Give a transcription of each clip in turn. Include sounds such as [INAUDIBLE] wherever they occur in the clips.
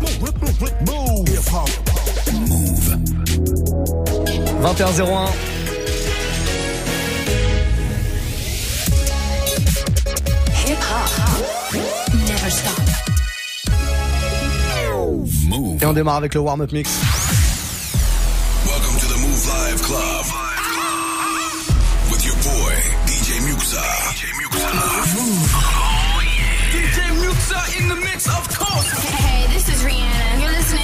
Move. 21-01. Hip hop never stop. Move. Et on démarre avec le warm-up mix. Welcome to the Move Live Club. With your boy, DJ Muxa. DJ Muxa. DJ Muxa in the mix, of course. Hey,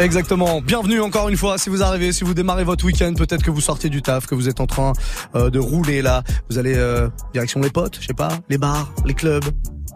Exactement. Bienvenue encore une fois. Si vous arrivez, si vous démarrez votre week-end, peut-être que vous sortez du taf, que vous êtes en train euh, de rouler là. Vous allez euh, direction les potes, je sais pas, les bars, les clubs.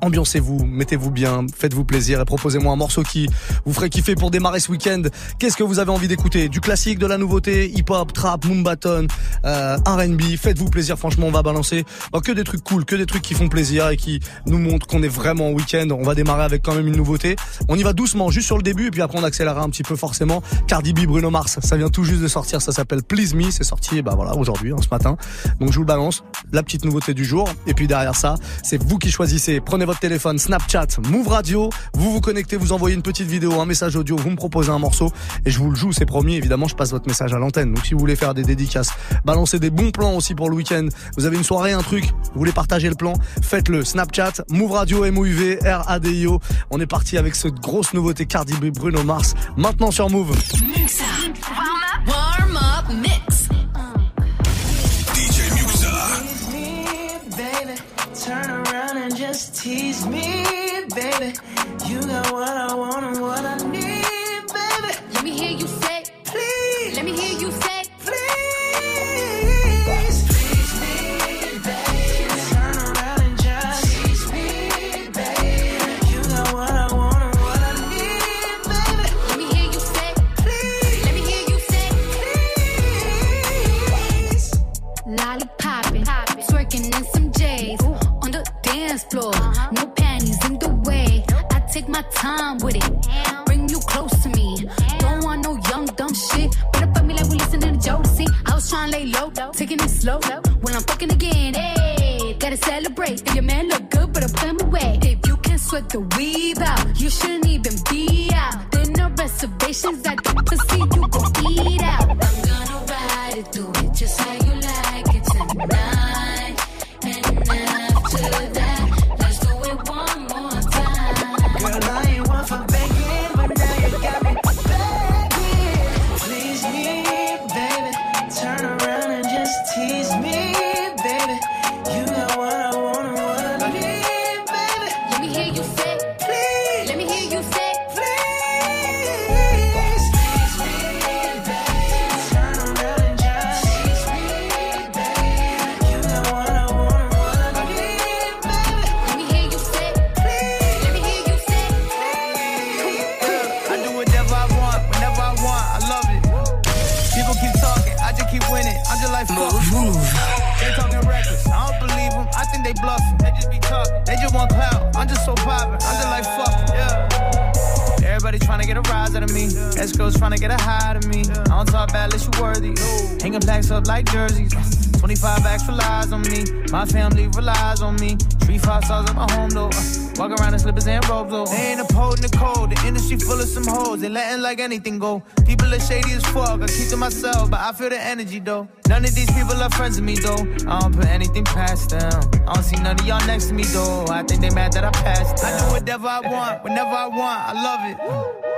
Ambiancez-vous, mettez-vous bien, faites-vous plaisir et proposez-moi un morceau qui vous ferait kiffer pour démarrer ce week-end. Qu'est-ce que vous avez envie d'écouter? Du classique, de la nouveauté, hip-hop, trap, moombaton, euh, R&B. Faites-vous plaisir. Franchement, on va balancer bah, que des trucs cool, que des trucs qui font plaisir et qui nous montrent qu'on est vraiment en week-end. On va démarrer avec quand même une nouveauté. On y va doucement, juste sur le début, et puis après on accélérera un petit peu forcément. Cardi B, Bruno Mars, ça vient tout juste de sortir. Ça s'appelle Please Me. C'est sorti, bah voilà, aujourd'hui, hein, ce matin. Donc je vous le balance. La petite nouveauté du jour. Et puis derrière ça, c'est vous qui choisissez. Prenez votre téléphone, Snapchat, Move Radio. Vous vous connectez, vous envoyez une petite vidéo, un message audio, vous me proposez un morceau et je vous le joue, c'est promis. Évidemment, je passe votre message à l'antenne. Donc si vous voulez faire des dédicaces, balancer des bons plans aussi pour le week-end. Vous avez une soirée, un truc, vous voulez partager le plan, faites-le. Snapchat, Move Radio, M-O-U-V, R-A-D-I-O. On est parti avec cette grosse nouveauté Cardi B, Bruno Mars. Maintenant sur Move. Time with it. Bring you close to me. Don't want no young dumb shit. Better fuck me like we listening to Jodeci. I was trying to lay low, taking it slow. When I'm fucking again, hey, gotta celebrate. If your man look good, but I'm put him away. If you can sweat the weave out, you shouldn't even be out. There no reservations at get a rise out of me. Escrows trying to get a high out of me. I don't talk bad unless you worthy. Hanging plaques up like jerseys. 25 extra lies on me. My family relies on me. Three five stars at my home though. Walk around in slippers and robes though. They ain't upholding the cold. The industry full of some hoes. They letting like anything go. People are shady as fuck. I keep to myself, but I feel the energy though. None of these people are friends with me though. I don't put anything past them. I don't see none of y'all next to me though. I think they mad that I passed them. I do whatever I want, whenever I want. I love it.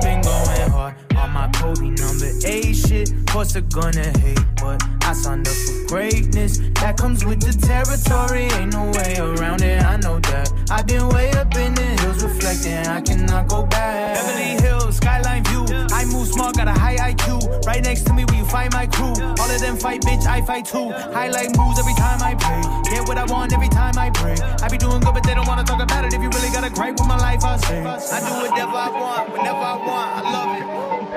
On my Kobe number eight shit. Course they're gonna hate, but I signed up for greatness. That comes with the territory. Ain't no way around it. I know that. I've been way up in the hills reflecting, I cannot go back. Beverly Hills, skyline view. I move smart, got a high IQ. Right next to me, where you find my crew. All of them fight, bitch, I fight too. Highlight moves every time I pray. Get what I want every time I pray. I be doing good, but they don't wanna talk about it. If you really got a gripe with my life, I say. I do whatever I want, whenever I want. I love it.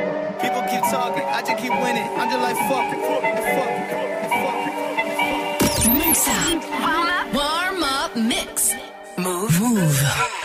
People I just keep winning. I'm just like, fuck it, fuck it, fuck it, fuck it. Mix up. Warm up. Warm up mix. Mouv'. Mouv'.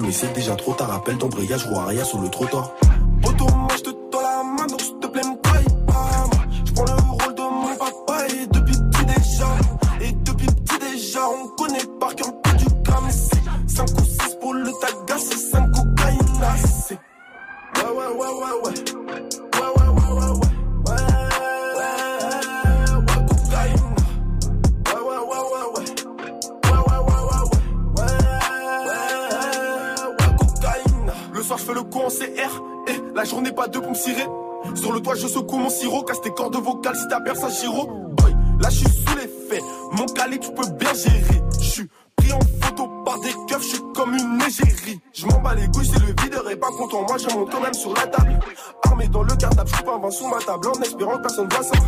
Mais c'est déjà trop tard. Appelle d'embrayage roue arrière sur le trottoir dans le cartable Je pas un vin sous ma table En espérant que personne voit ça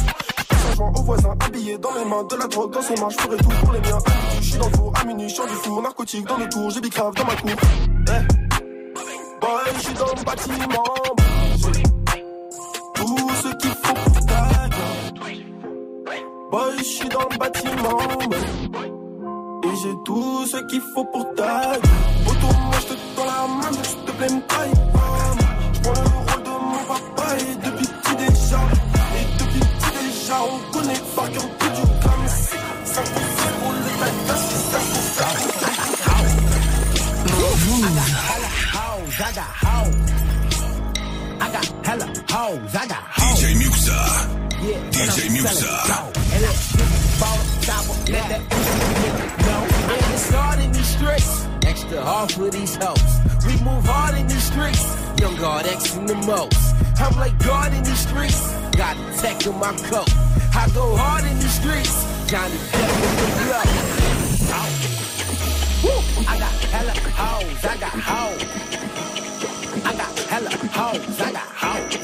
Changeant aux voisins, habillé dans les mains, de la drogue dans ses mains, je ferai tout pour les miens. Je suis dans le four, à minuit, je du four, narcotique dans le tour, j'ai bicrave dans ma cour. Eh. Boy, je suis dans le bâtiment, tout ce qu'il faut pour ta. Boy, je suis dans le bâtiment, et j'ai tout ce qu'il faut pour ta. Autour, moi, je te tends la main, s'il te plaît, me trahis petit déjà, on connaît par cœur que du gramme. C'est ça pour ça, pour le tagas, c'est ça pour ça. hoes, I got hoes. I got hella hoes, I got hoes. DJ Muxxa. Yeah, and DJ I'm Muxxa. And let ball stop, let that pussy know. Man, it's hard in these streets. Extra hard for these hoes. We move hard in these streets. Young God X in the most. I'm like God in these streets. Got a tech in my coat. I go hard in these streets. Johnny Depp the blow. Woo! I got hella hoes, I got hoes. I got hella hoes, I got hoes.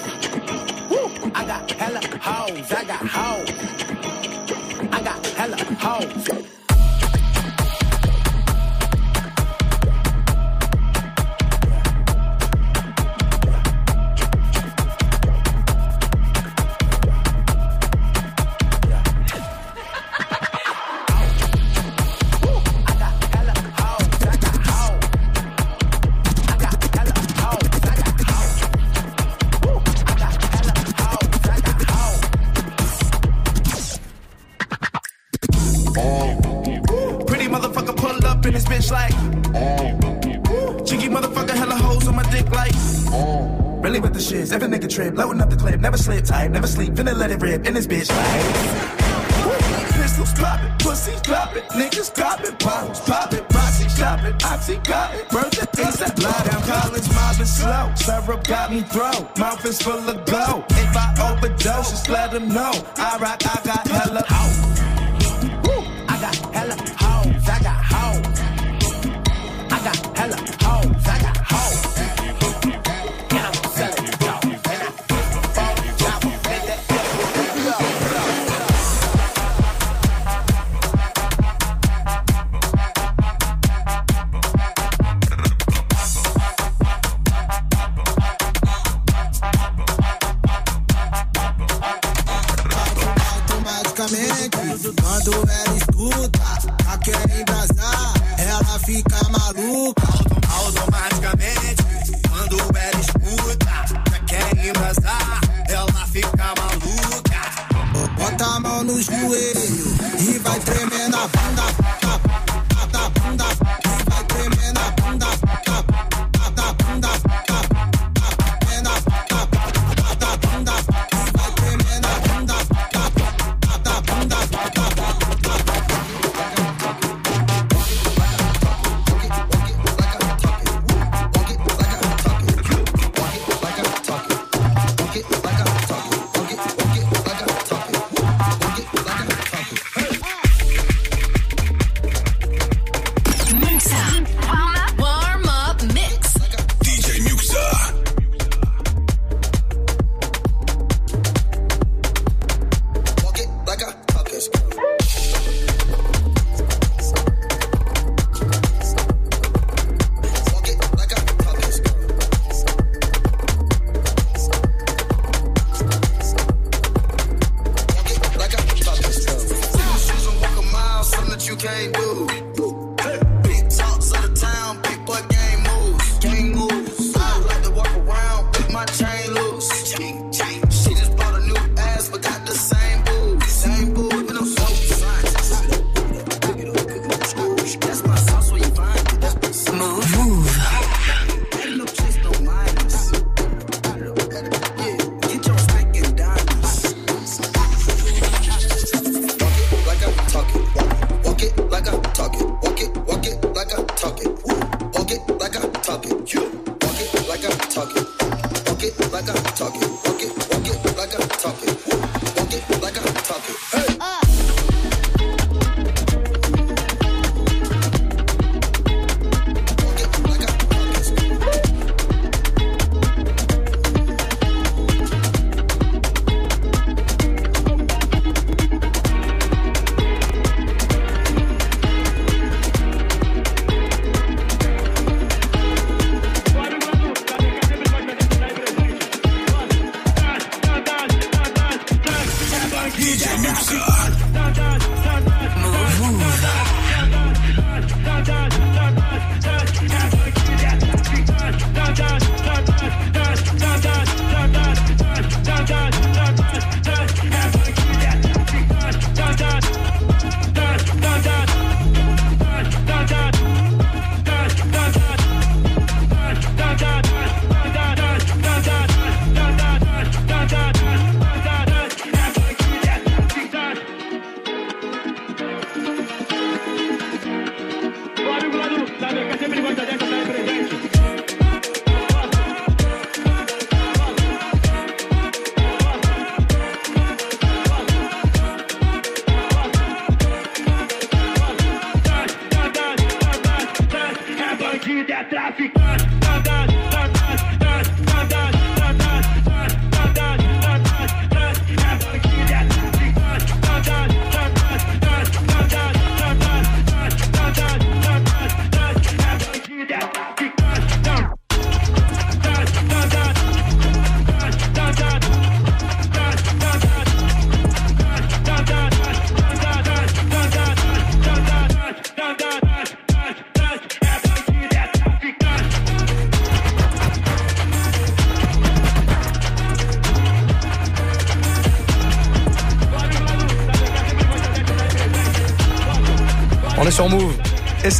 I got hella hoes, I got hoes. I got hella hoes. Cheeky motherfucker, hella hoes on my dick like. Really with the shits, every nigga trip, loading up the clip, never slip tight, never sleep, finna let it rip in this bitch like. Pistols poppin', pussies poppin', niggas poppin', bottles poppin', Roxy shopping, Oxy got it, birth the things that lie down, college mobbing slow, syrup got me throw, mouth is full of glow, if I overdose, just let them know, I rock, I got hella hoes.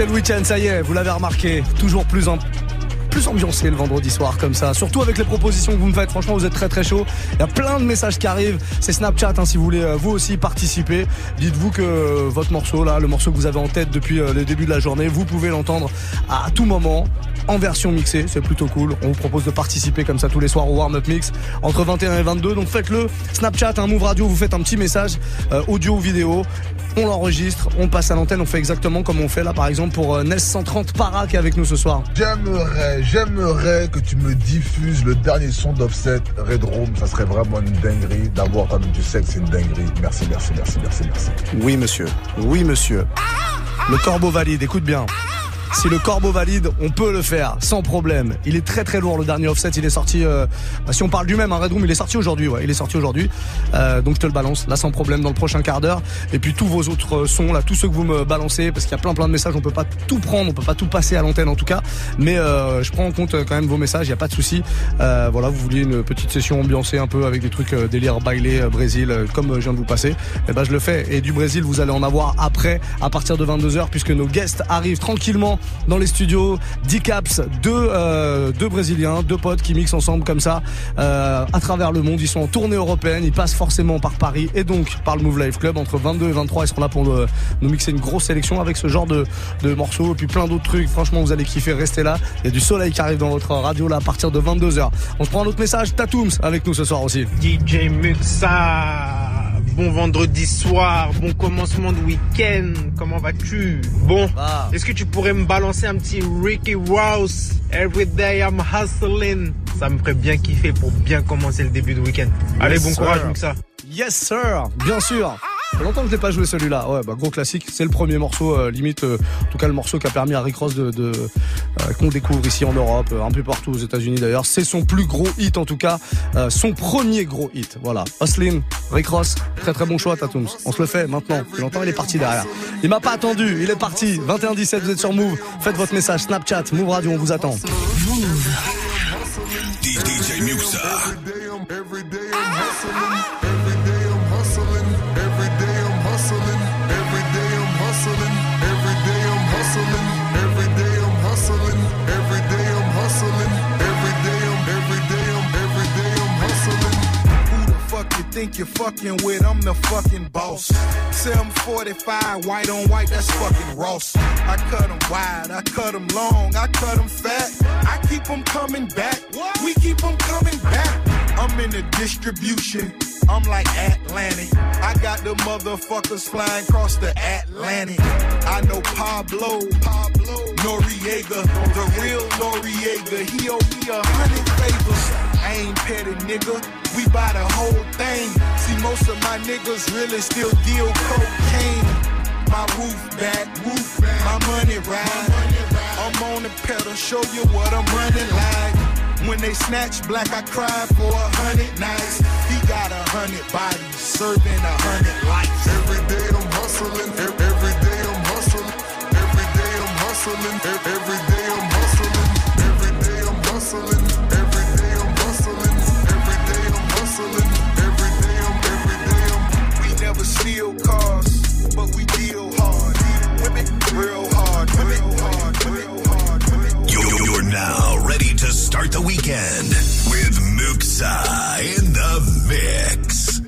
C'est le week-end, ça y est, vous l'avez remarqué. Toujours plus en ambiancé le vendredi soir comme ça. Surtout avec les propositions que vous me faites. Franchement, vous êtes très très chaud. Il y a plein de messages qui arrivent. C'est Snapchat hein, si vous voulez euh, vous aussi participer. Dites-vous que euh, votre morceau là, le morceau que vous avez en tête depuis euh, le début de la journée, vous pouvez l'entendre à tout moment en version mixée, c'est plutôt cool. On vous propose de participer comme ça tous les soirs au warm-up mix entre 21 et 22. Donc faites-le. Snapchat, un Move Radio, vous faites un petit message audio ou vidéo. On l'enregistre, on passe à l'antenne, on fait exactement comme on fait là par exemple pour euh, NES 130 Para qui est avec nous ce soir. J'aimerais, j'aimerais que tu me diffuses le dernier son d'Offset, Red Room. Ça serait vraiment une dinguerie d'avoir entendu du sexe, c'est une dinguerie. Merci, merci, merci, merci, merci. Oui monsieur, oui monsieur. Le corbeau valide, écoute bien. Si le corbeau valide, on peut le faire sans problème. Il est très très lourd le dernier offset. Il est sorti. euh, bah, si on parle du même, hein, Red Room, il est sorti aujourd'hui. Il est sorti aujourd'hui. Euh, donc je te le balance là sans problème dans le prochain quart d'heure. Et puis tous vos autres euh, sons là, tous ceux que vous me balancez, parce qu'il y a plein plein de messages. On peut pas tout prendre, on peut pas tout passer à l'antenne en tout cas. Mais je prends en compte quand même vos messages. Il y a pas de souci. Voilà, vous vouliez une petite session ambiancée un peu avec des trucs délire bailé Brésil, comme je viens de vous passer. Et ben je le fais. Et du Brésil, vous allez en avoir après, à partir de 22 h puisque nos guests arrivent tranquillement dans les studios. 10 caps, deux, euh, deux Brésiliens, deux potes qui mixent ensemble comme ça euh, à travers le monde. Ils sont en tournée européenne, ils passent forcément par Paris et donc par le Move Life Club. Entre 22 et 23, ils seront là pour euh, nous mixer une grosse sélection avec ce genre de, de morceaux et puis plein d'autres trucs. Franchement, vous allez kiffer, restez là. Il y a du soleil qui arrive dans votre radio là à partir de 22h. On se prend un autre message, Tatooms avec nous ce soir aussi. DJ Muxa, bon vendredi soir, bon commencement de week-end, comment vas-tu? Bon, est-ce que tu pourrais me balancer un petit Ricky Rouse Every day I'm hustling Ça me ferait bien kiffer pour bien commencer le début de week-end. Allez, Yes, bon sir. courage Muxa. Yes sir, bien sûr. Fait longtemps que je n'ai pas joué celui-là. Ouais, bah gros classique. C'est le premier morceau, euh, limite, euh, en tout cas le morceau qui a permis à Rick Ross de, de euh, qu'on découvre ici en Europe, euh, un peu partout aux États-Unis d'ailleurs. C'est son plus gros hit en tout cas, euh, son premier gros hit. Voilà. Oslin, Rick Ross, très très bon choix, Tatooms. On se le fait maintenant. Depuis longtemps, il est parti derrière. Il m'a pas attendu, il est parti. 21 17, vous êtes sur Move. Faites votre message Snapchat, Move Radio, on vous attend. DJ Muxa. Think you're fucking with? I'm the fucking boss. 745, white on white, that's fucking Ross. I cut 'em wide, I cut 'em long, I cut 'em fat. I keep 'em coming back. We keep 'em coming back. I'm in the distribution. I'm like Atlantic. I got the motherfuckers flying across the Atlantic. I know Pablo, Pablo, Noriega, the real Noriega. He owe me a hundred favors. I ain't petty, nigga. We buy the whole thing. See, most of my niggas really still deal cocaine. My roof back, roof back. my money ride. I'm on the pedal, show you what I'm running like. When they snatch black, I cry for a hundred nights. He got a hundred bodies, serving a hundred lives. Every day I'm hustling. Every day I'm hustling. Every day I'm hustling. Every day steal cars, but we deal hard. Women, real hard. Women, hard. Real hard. You're, you're now ready to start the weekend with Muxxa in the mix.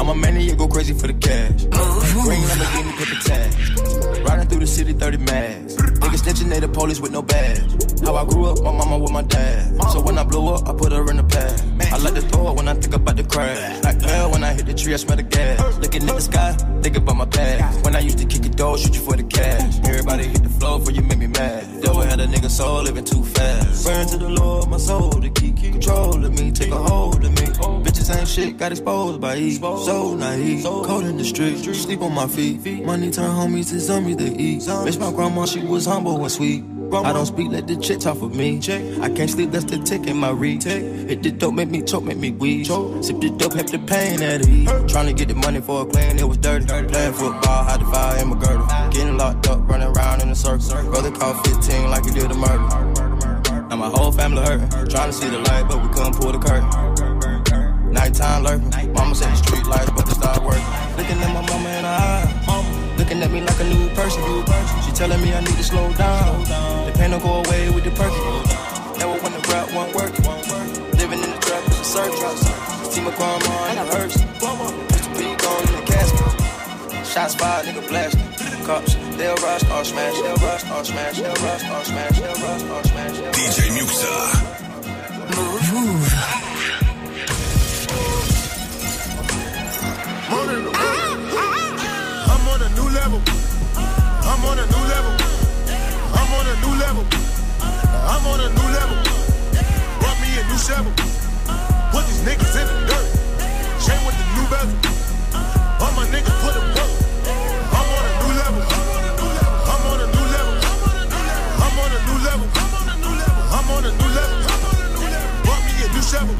I'm a man and maniac, go crazy for the cash. Green Lamborghini, put the tag. Riding through the city, 30 mags. Niggas snitching, they the police with no badge. How I grew up, my mama with my dad. So when I blew up, I put her in the pad. I like to throw when I think about the crash. Like hell, when I hit the tree, I smell the gas. Looking at the sky, think about my past. When I used to kick it door, shoot you for the cash. Everybody hit the floor for you make me mad. Devil had a nigga soul living too fast. Burn to the Lord, my soul to keep control of me, take a hold of me. Bitches ain't shit, got exposed by E. So naive, cold in the street, sleep on my feet. Money turn homies to zombies to eat. Miss my grandma, she was humble and sweet. I don't speak, let the chick talk for me. I can't sleep, that's the tick in my reach. Hit the dope, make me choke, make me wheeze. Sip the dope, help the pain at ease. Trying to get the money for a clan, it was dirty. Playing football, hide the fire in my girdle. Getting locked up, running around in a circle. Brother called 15 like he did a murder. Now my whole family hurting. Trying to see the light, but we couldn't pull the curtain. Nighttime lurking. Mama said the street lights, but they start working. Looking at my mama her eyes. Looking at me like a new person. She telling me I need to slow down. The pain don't go away with the perky. Never when the rap won't work. Living in the trap is a search. See my grandma in a hearse. Mr. P gone in the casket. Shots fired, nigga blasting. Cops, they'll rush or smash, they'll rush or smash, they'll rush or smash, they'll rush or smash. they'll rush. DJ Muxxa. Mouv'. Mouv'. I'm I'm on a new level. I'm on a new level. I'm on a new level. Brought me a new shovel. Put these niggas in the dirt. Chain with the new bezel. All my niggas put it work. I'm on a new level. I'm on a new level. I'm on a new level. I'm on a new level. Brought me a new shovel.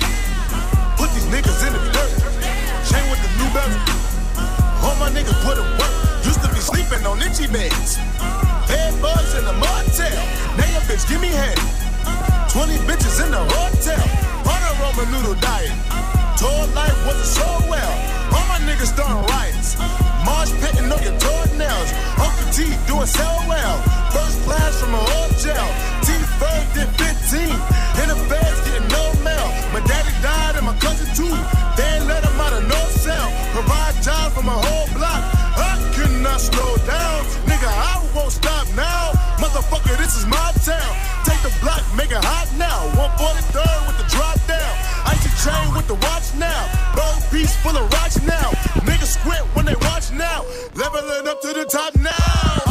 Put these niggas in the dirt. Chain with the new bezel. All my niggas put it work sleeping on itchy beds. Dead bugs in the motel. Now bitch, give me head. 20 bitches in the hotel. On a ramen noodle diet. Tour life wasn't so well. All my niggas starting riots. Marsh pitting on your toenails. Uncle T doing so well. First class from a hotel. T third did 15. In the feds getting no mail. My daddy died and my cousin too. They ain't let him chain with the watch now. Gold piece full of rocks now. Niggas squint when they watch now. Leveling up to the top now.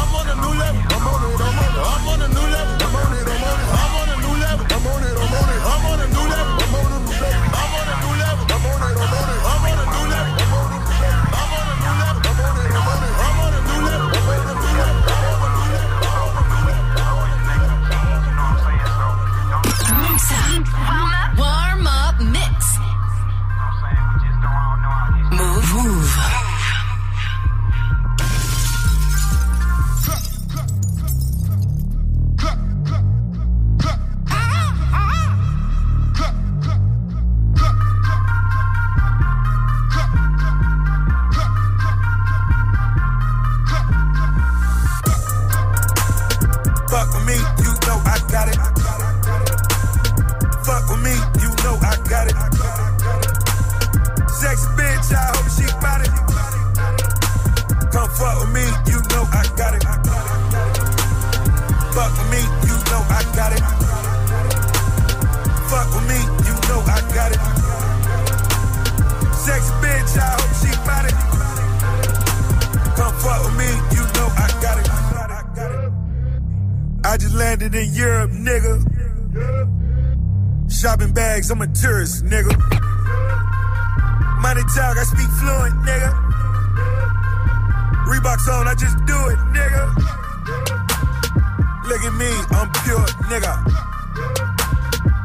Nigga.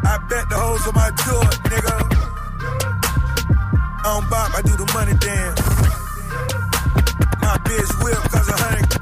I bet the hoes on my door, nigga. On bop, I do the money dance. My bitch whip, cause a hundred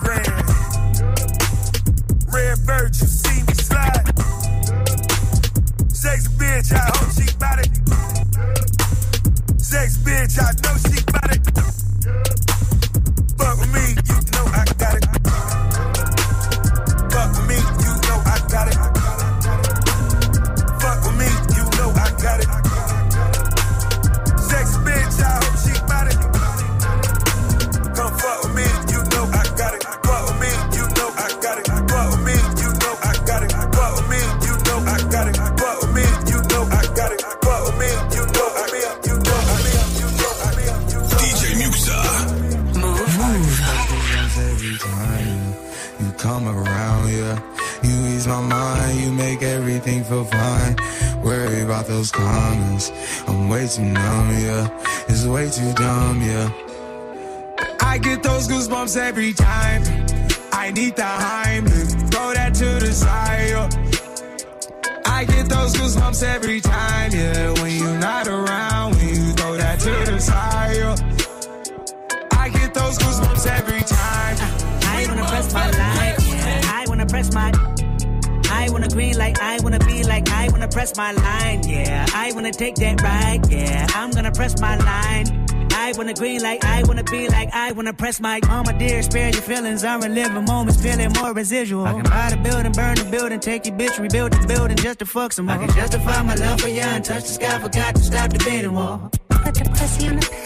wanna like I wanna press my. Mama dear, spare your feelings. I'm reliving moments, feeling more residual. I can buy the building, burn the building, take your bitch, rebuild the building just to fuck some more. I can justify my love for you and touch the sky. Forgot to stop debating war. Put the pussy on the pedestal.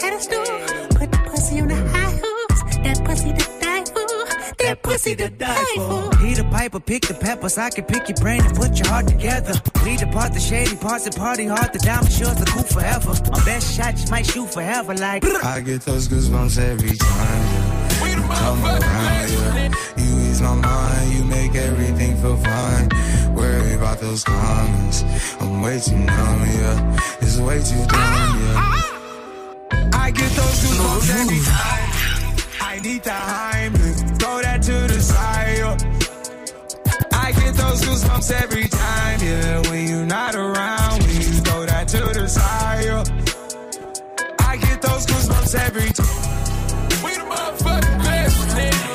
Put the pussy to die for. He the piper, pick the peppers. I can pick your brain and put your heart together. We depart the shady parts and party hard. The diamond shores the cool forever. My best shot just might shoot forever. Like I get those goosebumps every time. You come around, yeah. You ease my mind, you make everything feel fine. Worry about those comments, I'm way too numb, yeah. It's way too dumb, yeah. I get those goosebumps every time. I need the Heimlich, throw back to the side. Yo. I get those goosebumps every time, yeah. When you're not around, when you throw that to the side. Yo. I get those goosebumps every time. We the motherfucking best, nigga.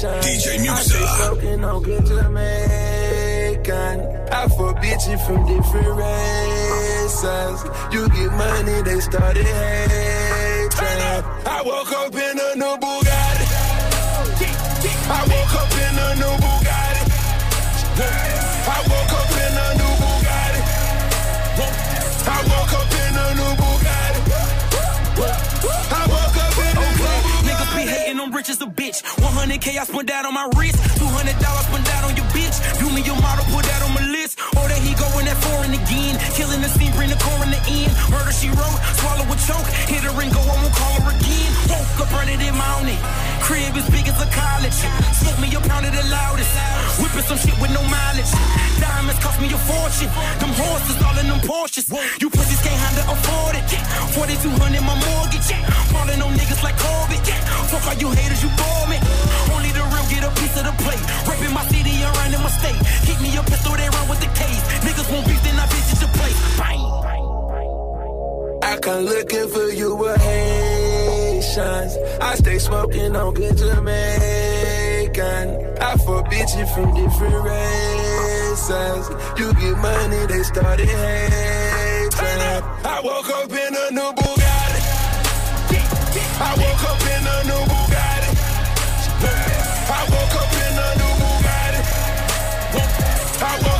DJ Muxxa. Mouv'. Simple. I bitches from different races. You get money, they started hating. I woke up in a new Bugatti. I woke up in a new Bugatti. I woke up in a new Bugatti. I woke up in a new Bugatti. I woke up in a new Bugatti. Niggas be hating, I'm rich as a bitch. 100k I spent that on my wrist. 200 dollars spent that on your bitch. Do me your model, put that on. Or going that foreign again. Killing the scene, bring the core in the end. Murder she wrote, swallow a choke. Hit her and go, I won't call her again. Woke up running in mountain. Crib as big as a college. Smoke me a pound of the loudest. Whipping some shit with no mileage. Diamonds cost me a fortune. Them horses all in them Porsches. You pussies can't handle afford it. 4200 my mortgage. Falling on niggas like Corbett. Fuck all you haters, you bore me. Only the real get a piece of the plate. Rapping my city and running my state. Keep me a pistol, they run with the case. Niggas won't beef, then I visit your place. Bang. I come looking for you with Haitians. I stay smoking on good Jamaican. I fuck bitches from different races. You get money, they started hating. I woke up in a new Bugatti. I woke up in a new Bugatti. I woke up in a new Bugatti. I woke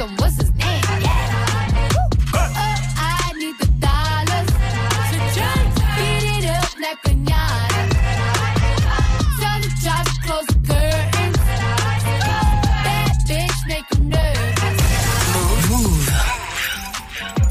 So what's his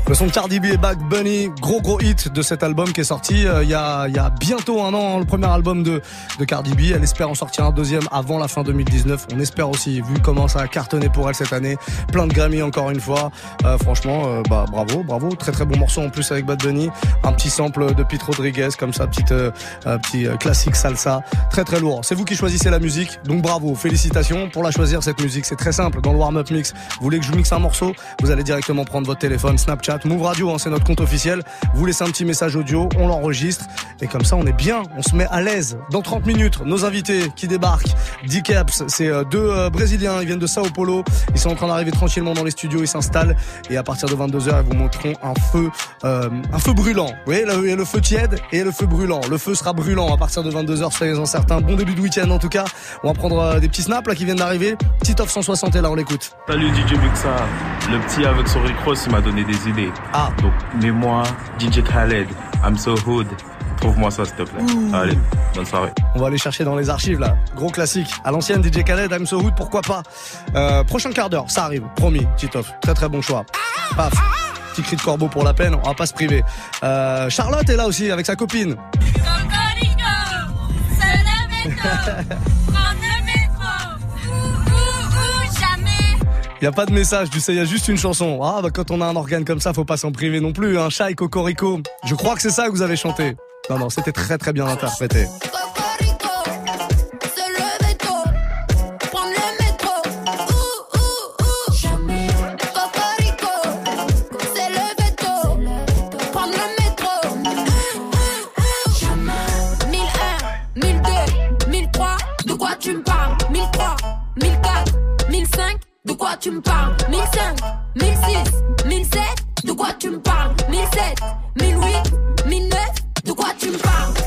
Le son Cardi B et Bad Bunny, gros gros hit de cet album qui est sorti euh, il y, a, il y a bientôt un an, le premier album de, de Cardi B. Elle espère en sortir un deuxième avant la fin 2019. On espère aussi, vu comment ça a cartonné pour elle cette année. Plein de Grammy encore une fois. Euh, franchement, euh, bah bravo, bravo. Très très bon morceau en plus avec Bad Bunny. Un petit sample de Pete Rodriguez comme ça, petite, euh, euh, petit classique salsa. Très très lourd. C'est vous qui choisissez la musique, donc bravo, félicitations pour la choisir cette musique. C'est très simple. Dans le warm-up mix, vous voulez que je mixe un morceau, vous allez directement prendre votre téléphone, Snapchat, Move Radio, hein, c'est notre compte officiel. Vous laissez un petit message audio, on l'enregistre et comme ça on est bien, on se met à l'aise. Dans 30 minutes, nos invités qui débarquent, D-Caps, c'est euh, deux euh, Brésiliens, ils viennent de Sao Paulo, ils sont en train d'arriver tranquillement dans les studios, ils s'installent et à partir de 22h, ils vous montreront un feu, euh, un feu brûlant. Vous voyez, il y a le feu tiède et le feu brûlant. Le feu sera brûlant à partir de 22h, soyez-en certains. Bon début de week-end en tout cas. On va prendre des petits snaps là qui viennent d'arriver. Petit off 160 est là, on l'écoute. Salut DJ Muxa. Le petit avec son Rick Ross, il m'a donné des idées. Ah. Donc, mets-moi DJ Khaled, I'm so hood. Trouve-moi ça, s'il te plaît. Allez, bonne soirée. On va aller chercher dans les archives là. Gros classique. À l'ancienne DJ Khaled, I'm so hood, pourquoi pas? Euh, prochain quart d'heure, ça arrive. Promis, Titoff. Très très bon choix. Paf. Petit cri de corbeau pour la peine, on va pas se priver. Euh, Charlotte est là aussi avec sa copine. [LAUGHS] Il y a pas de message, tu sais, il y a juste une chanson. Ah bah quand on a un organe comme ça, faut pas s'en priver non plus. Un hein. chat et cocorico. Je crois que c'est ça que vous avez chanté. Non non, c'était très très bien interprété. Quoi tu me parles? 1005, 1006, 1007, de quoi tu me parles? 1007, 1008, 1009, de quoi tu me parles?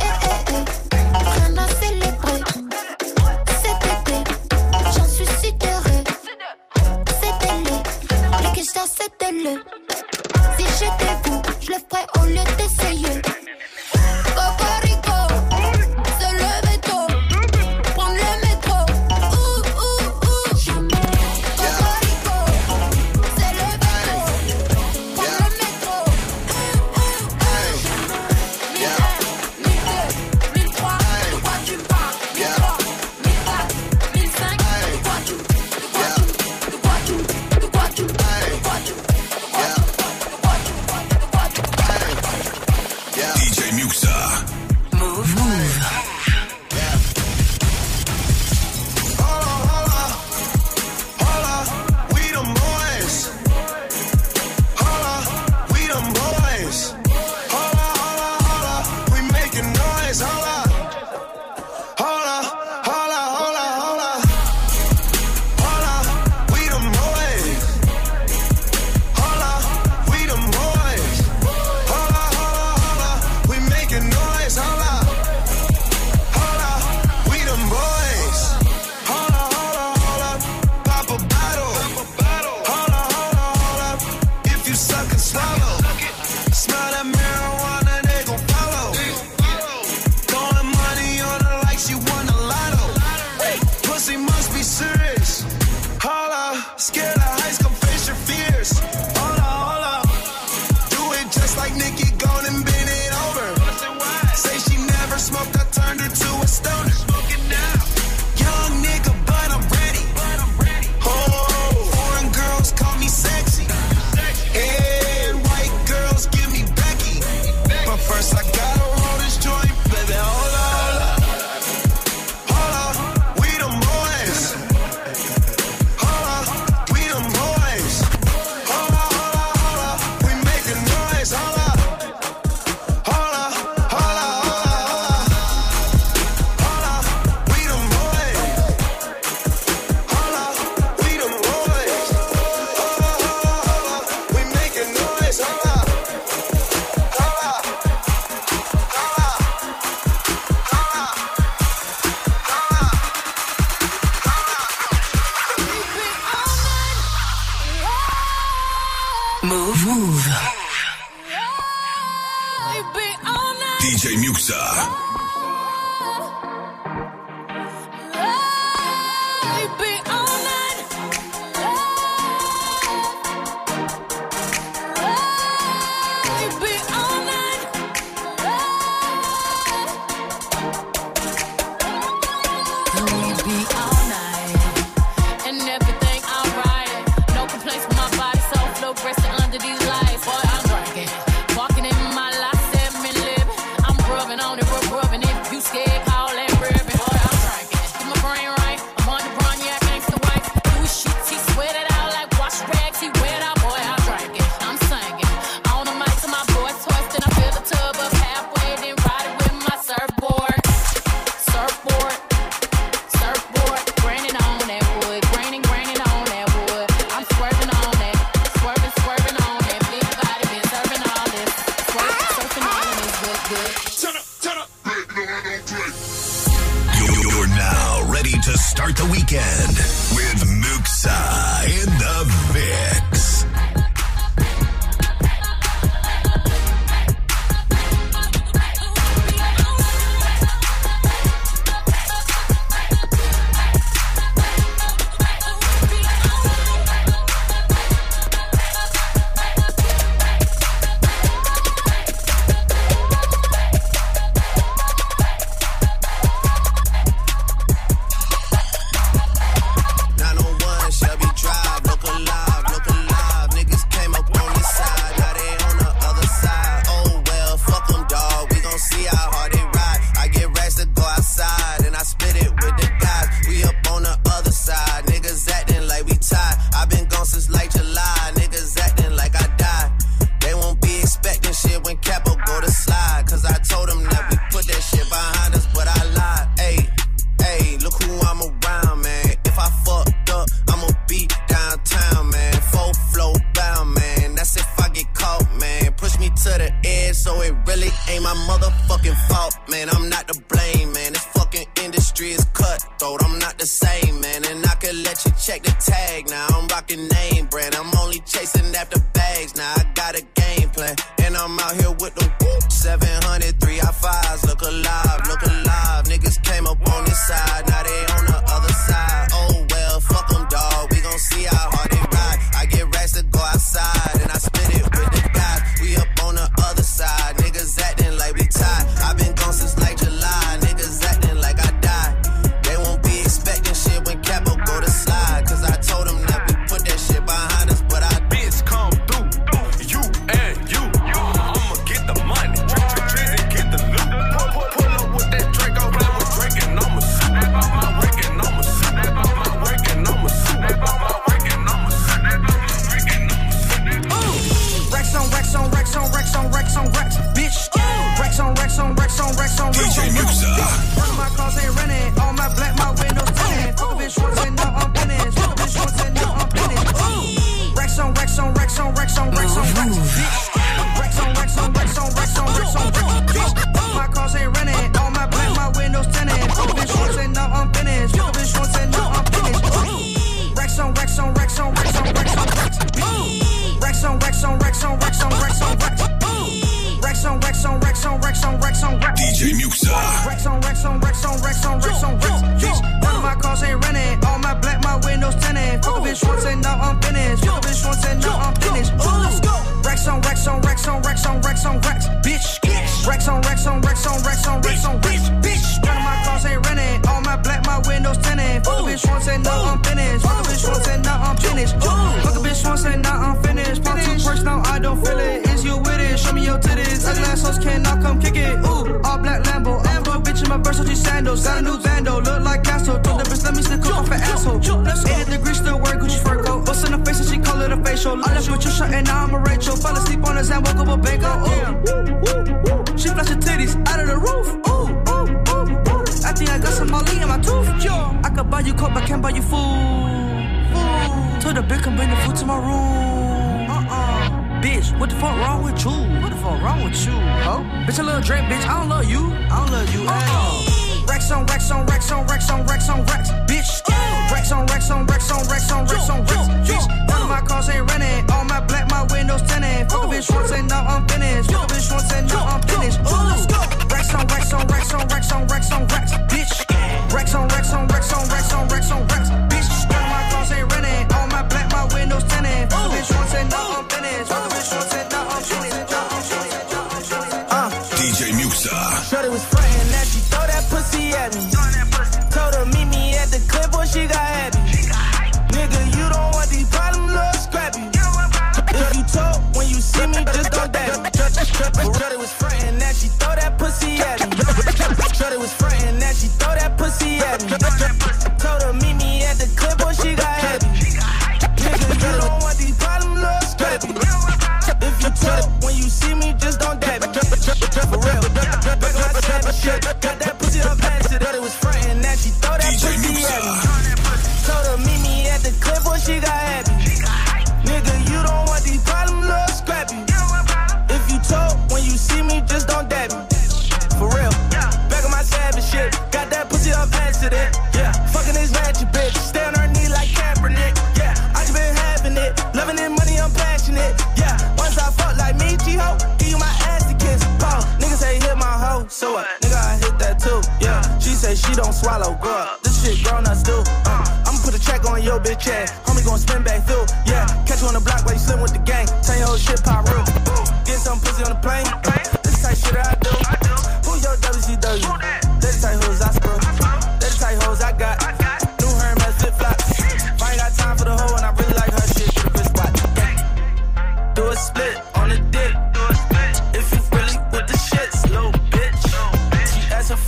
Start the weekend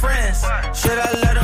friends, should I let them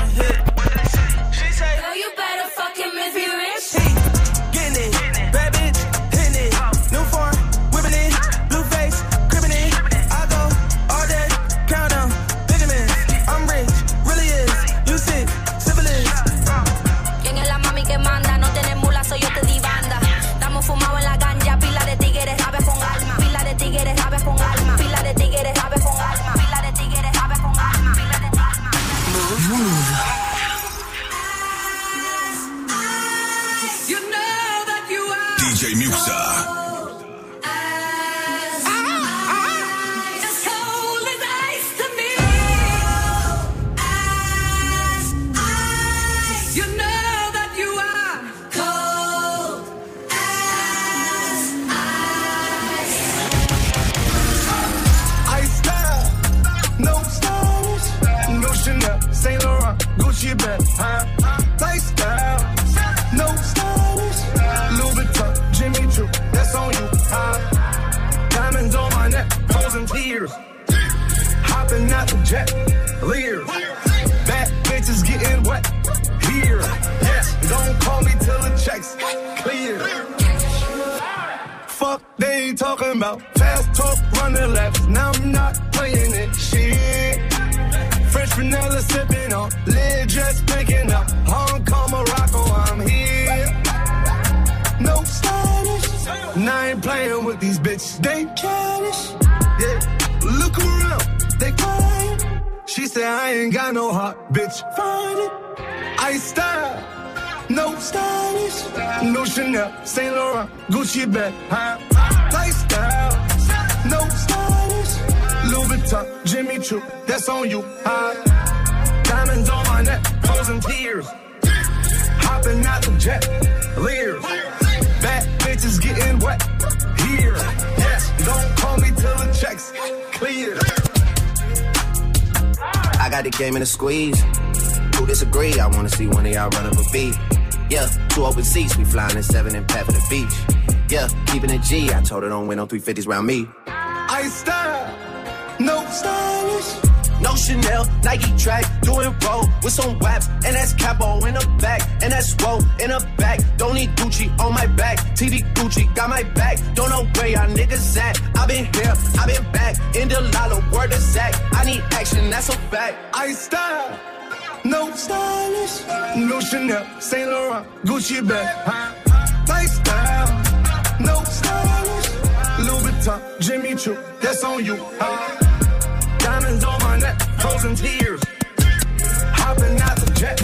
Gucci bag, huh? Lifestyle, no stylish, Louis Vuitton, Jimmy Choo, that's on you, huh? Diamonds on my neck, frozen tears, hopping out the jet, leers, bad bitches getting wet, here, yes, don't call me till the checks clear. I got the game in a squeeze. Who disagree? I wanna see one of y'all run up a beat. Yeah, two open seats, we flying in seven and pat for the beach. Yeah, keeping it G. I told her don't win no 350s round me. I style, no stylish. No Chanel, Nike track, doing roll with some waps, and that's capo in the back, and that's roll in the back. Don't need Gucci on my back, TV Gucci got my back. Don't know where y'all niggas at. I been here, I been back, in the lala, word of Zach. I need action, that's a fact. I style, no stylish, no Chanel, Saint Laurent, Gucci bag? Lifestyle, no stylish, Louis Vuitton, Jimmy Choo, that's on you, huh? Diamonds on my neck, frozen tears, hopping out the jet,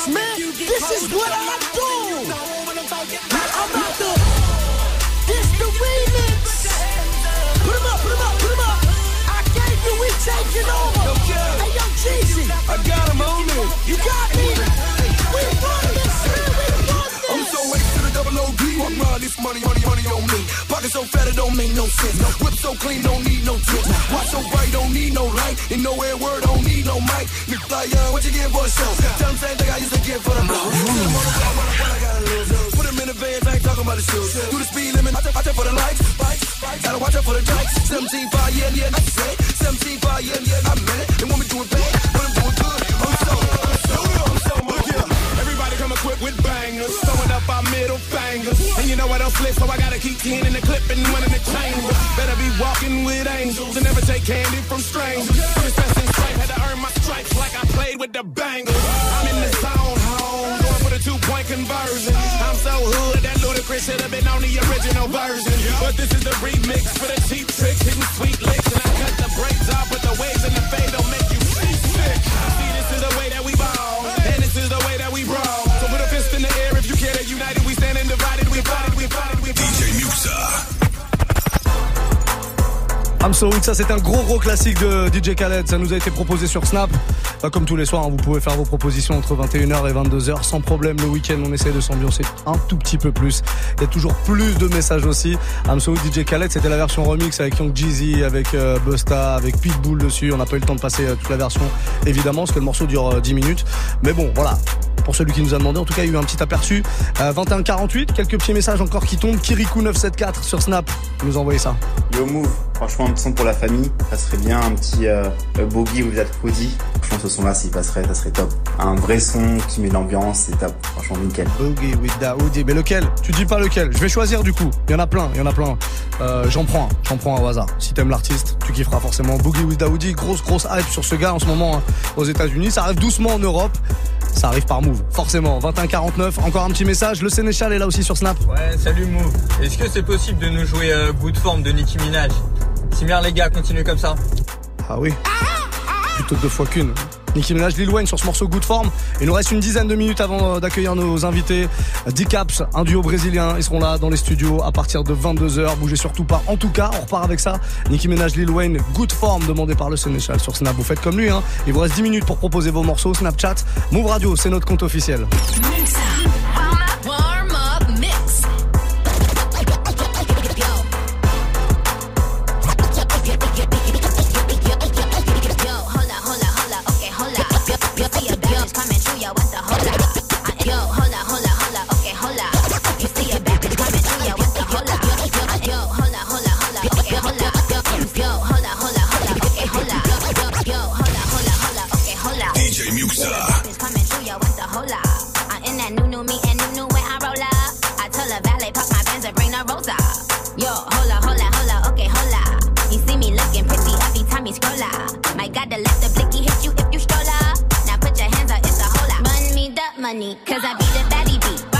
records, man. This is what I do. I'm out the. This the remix. Put 'em up, put 'em up, put 'em up. I gave you, we taking over. Hey, yo, Jeezy. I got him on me. You got me. This money, money, money on me. Pocket so fat it don't make no sense. Whip so clean, don't need no tips. Watch so bright, don't need no light. And nowhere word, don't need no mic. Nigga like, uh, what you get for a show? Tell them same thing I used to get for the blow. The I, I. Put them in the vans, I ain't talking about the shoes. Do the speed limit, I out for the lights. Bikes, bikes, gotta watch out for the dikes. 17 5, yeah, yeah, I say. 17 5, yeah, yeah, I meant it. They want me doing bad, but I'm doing good. I'm so, I'm so, I'm so, look here. Everybody come equipped with bangers. Throwing up our middle fingers. And you know I don't slip, so I gotta keep 10 in the clip and one in the chamber. Better be walking with angels and never take candy from strangers. Princess and stripe had to earn my stripes like I played with the bangles. I'm in the zone, home, going for the two point conversion. I'm so hood that Ludacris should have been on the original version. But this is the remix for the cheap tricks, hitting sweet licks. I'm ça c'est un gros gros classique de DJ Khaled, ça nous a été proposé sur Snap. Bah, comme tous les soirs, hein, vous pouvez faire vos propositions entre 21h et 22h sans problème. Le week-end, on essaie de s'ambiancer un tout petit peu plus. Il y a toujours plus de messages aussi. I'm DJ Khaled, c'était la version remix avec Young Jeezy, avec euh, Busta, avec Pitbull dessus. On n'a pas eu le temps de passer euh, toute la version, évidemment, parce que le morceau dure euh, 10 minutes. Mais bon, voilà. Pour celui qui nous a demandé, en tout cas, il y a eu un petit aperçu. Euh, 21-48, quelques petits messages encore qui tombent. Kirikou974 sur Snap, nous a envoyé ça. Yo Move, franchement un petit son pour la famille, ça serait bien un petit euh, Boogie ou That Hoodie. Franchement ce son là s'il passerait, ça serait top. Un vrai son qui met l'ambiance, c'est top. Franchement nickel. Boogie with the hoodie. Mais lequel? Tu dis pas lequel. Je vais choisir du coup. Il y en a plein, il y en a plein. Euh, j'en prends un, j'en prends un au hasard. Si t'aimes l'artiste, tu kifferas forcément. Boogie with the hoodie, grosse grosse hype sur ce gars en ce moment hein, aux États-Unis. Ça arrive doucement en Europe. Ça arrive par Move, forcément. 21-49, encore un petit message. Le Sénéchal est là aussi sur Snap. Ouais, salut Move. Est-ce que c'est possible de nous jouer euh, Good Form de Nicki Minaj? Simir les gars, continuez comme ça. Ah oui. Plutôt deux fois qu'une. Nicki Minaj, Lil Wayne sur ce morceau Good Form. Il nous reste une dizaine de minutes avant euh, d'accueillir nos invités. D-Caps, un duo brésilien. Ils seront là dans les studios à partir de 22h. Bougez surtout pas. En tout cas, on repart avec ça. Nicki Minaj, Lil Wayne, Good Form demandé par le Sénéchal sur Snap. Vous faites comme lui, hein. Il vous reste 10 minutes pour proposer vos morceaux. Snapchat, Move Radio, c'est notre compte officiel. Money, cause I be the baddie beat.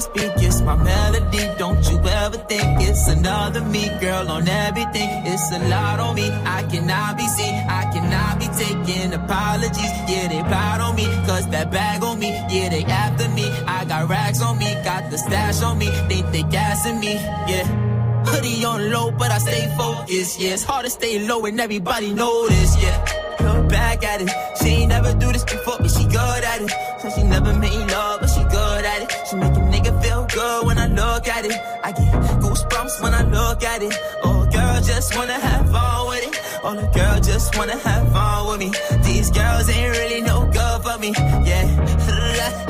Speak, it's my melody. Don't you ever think it's another me, girl, on everything. It's a lot on me. I cannot be seen. I cannot be taking apologies. Yeah, they proud on me. Cause that bag on me. Yeah, they after me. I got racks on me. Got the stash on me. Think they gassing me. Yeah. Hoodie on low, but I stay focused. Yeah, it's hard to stay low and everybody this. Yeah, look back at it. She ain't never do this before, but she good at it. Said she never made love, but she good at it. She make at it. I get goosebumps when I look at it. Oh, girl, just wanna have fun with it. Oh, the girl just wanna have fun with me. These girls ain't really no good for me. Yeah, [LAUGHS]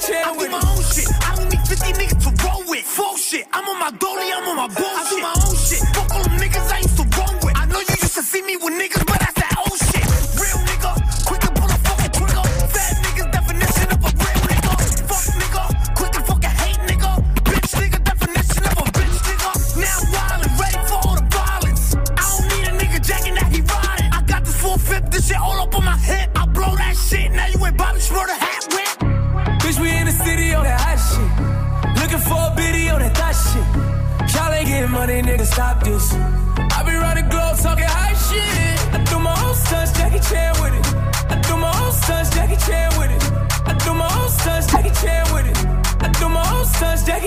Stunts, Jackie Chan I with do my own shit. I don't need 50 niggas to roll with. Full shit. I'm on my goalie, I'm on my bullshit. I do my own shit. Fuck all them niggas I used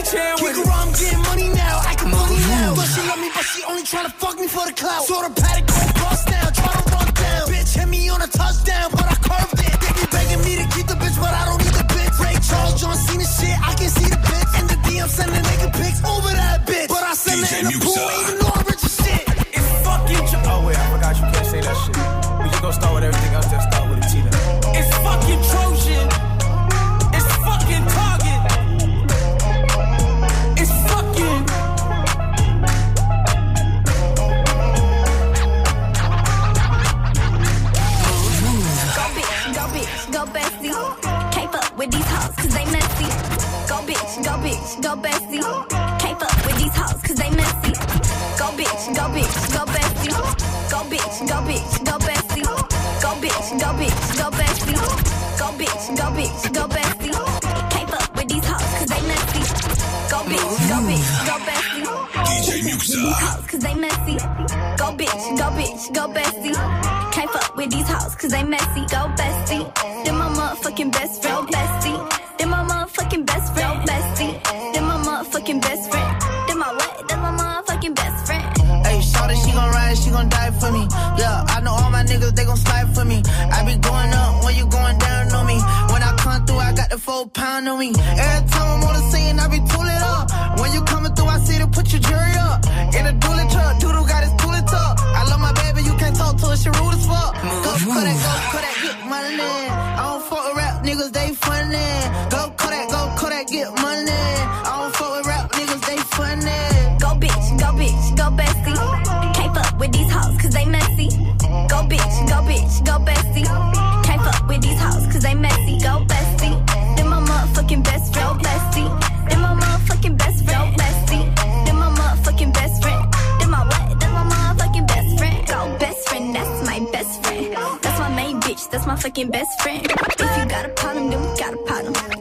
Jackie Chan with Kick around, I'm getting money now. I can money now. But she love me, but she only tryna fuck me for the clout. Sort of paddock, go bitch, go bestie. Can't fuck with these hoes cause they messy. Go bitch, go bitch, go bestie. DJ Muxxa. Cause they messy. Go bitch, go bitch, go bestie. Can't fuck with these hoes cause they messy. Go bestie. Then my motherfucking best friend. Go bestie. Then my motherfucking best friend. Go bestie. Then my motherfucking best friend. Then my what? Then my motherfucking best friend. Hey, shawty, she gon' ride, she gon' die for me. Yeah, I know all my niggas, they gon' slide for me. I be going up the four pound on me. Every time I'm on the scene, I be tooling up. When you coming through, I see to put your jury up. In a truck, Doodle got his tooling. I love my baby, you can't talk to her, she rude as fuck. Go Kodak, go Kodak, get money. I don't fuck with rap niggas, they funny. Go Kodak, go Kodak, get money. I don't fuck with rap niggas, they funny. Go bitch, go bitch, go bestie. Can't fuck with these they messy. Go bitch, go bitch, go bestie. That's my fucking best friend. If you got a problem, then we got a problem.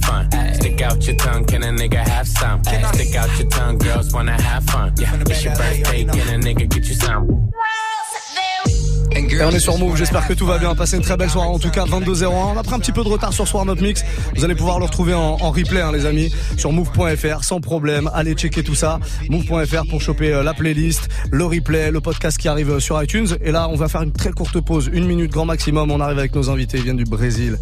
fun. Stick out your tongue, can a nigga have some? Stick out your tongue, girls wanna have fun. It's your birthday, can a nigga get you some? Et on est sur Move, j'espère que tout va bien. Passez une très belle soirée en tout cas, 22h01. On a pris un petit peu de retard sur Soir Notre Mix. Vous allez pouvoir le retrouver en, en replay, hein, les amis, sur move.fr sans problème. Allez checker tout ça. Move.fr pour choper euh, la playlist, le replay, le podcast qui arrive euh, sur iTunes. Et là, on va faire une très courte pause, une minute grand maximum. On arrive avec nos invités, ils viennent du Brésil.